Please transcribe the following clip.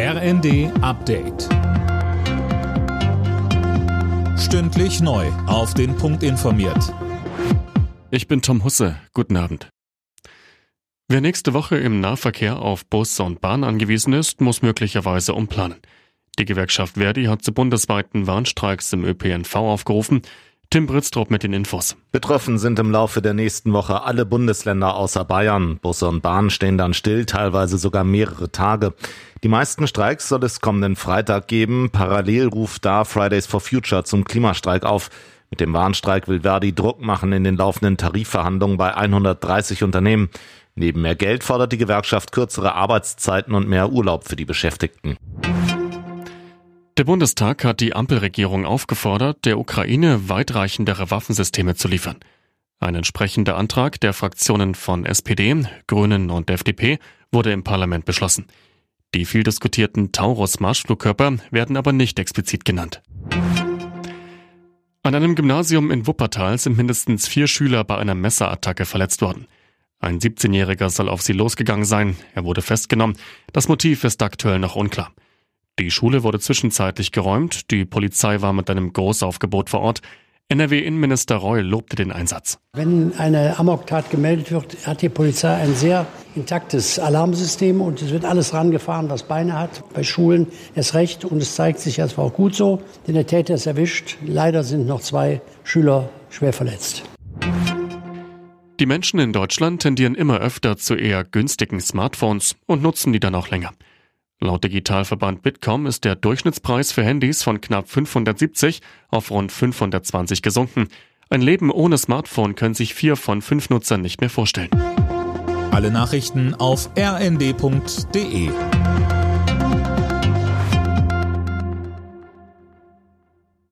RND Update. Stündlich neu. Auf den Punkt informiert. Ich bin Tom Husse. Guten Abend. Wer nächste Woche im Nahverkehr auf Bus und Bahn angewiesen ist, muss möglicherweise umplanen. Die Gewerkschaft Verdi hat zu bundesweiten Warnstreiks im ÖPNV aufgerufen. Tim Britztrup mit den Infos. Betroffen sind im Laufe der nächsten Woche alle Bundesländer außer Bayern. Busse und Bahnen stehen dann still, teilweise sogar mehrere Tage. Die meisten Streiks soll es kommenden Freitag geben. Parallel ruft da Fridays for Future zum Klimastreik auf. Mit dem Warnstreik will Verdi Druck machen in den laufenden Tarifverhandlungen bei 130 Unternehmen. Neben mehr Geld fordert die Gewerkschaft kürzere Arbeitszeiten und mehr Urlaub für die Beschäftigten. Der Bundestag hat die Ampelregierung aufgefordert, der Ukraine weitreichendere Waffensysteme zu liefern. Ein entsprechender Antrag der Fraktionen von SPD, Grünen und FDP wurde im Parlament beschlossen. Die viel diskutierten Taurus-Marschflugkörper werden aber nicht explizit genannt. An einem Gymnasium in Wuppertal sind mindestens vier Schüler bei einer Messerattacke verletzt worden. Ein 17-Jähriger soll auf sie losgegangen sein. Er wurde festgenommen. Das Motiv ist aktuell noch unklar. Die Schule wurde zwischenzeitlich geräumt, die Polizei war mit einem Großaufgebot vor Ort. NRW-Innenminister Reul lobte den Einsatz. Wenn eine Amoktat gemeldet wird, hat die Polizei ein sehr intaktes Alarmsystem und es wird alles rangefahren, was Beine hat. Bei Schulen erst recht und es zeigt sich, es war auch gut so, denn der Täter ist erwischt. Leider sind noch zwei Schüler schwer verletzt. Die Menschen in Deutschland tendieren immer öfter zu eher günstigen Smartphones und nutzen die dann auch länger. Laut Digitalverband Bitkom ist der Durchschnittspreis für Handys von knapp 570 auf rund 520 gesunken. Ein Leben ohne Smartphone können sich vier von fünf Nutzern nicht mehr vorstellen. Alle Nachrichten auf rnd.de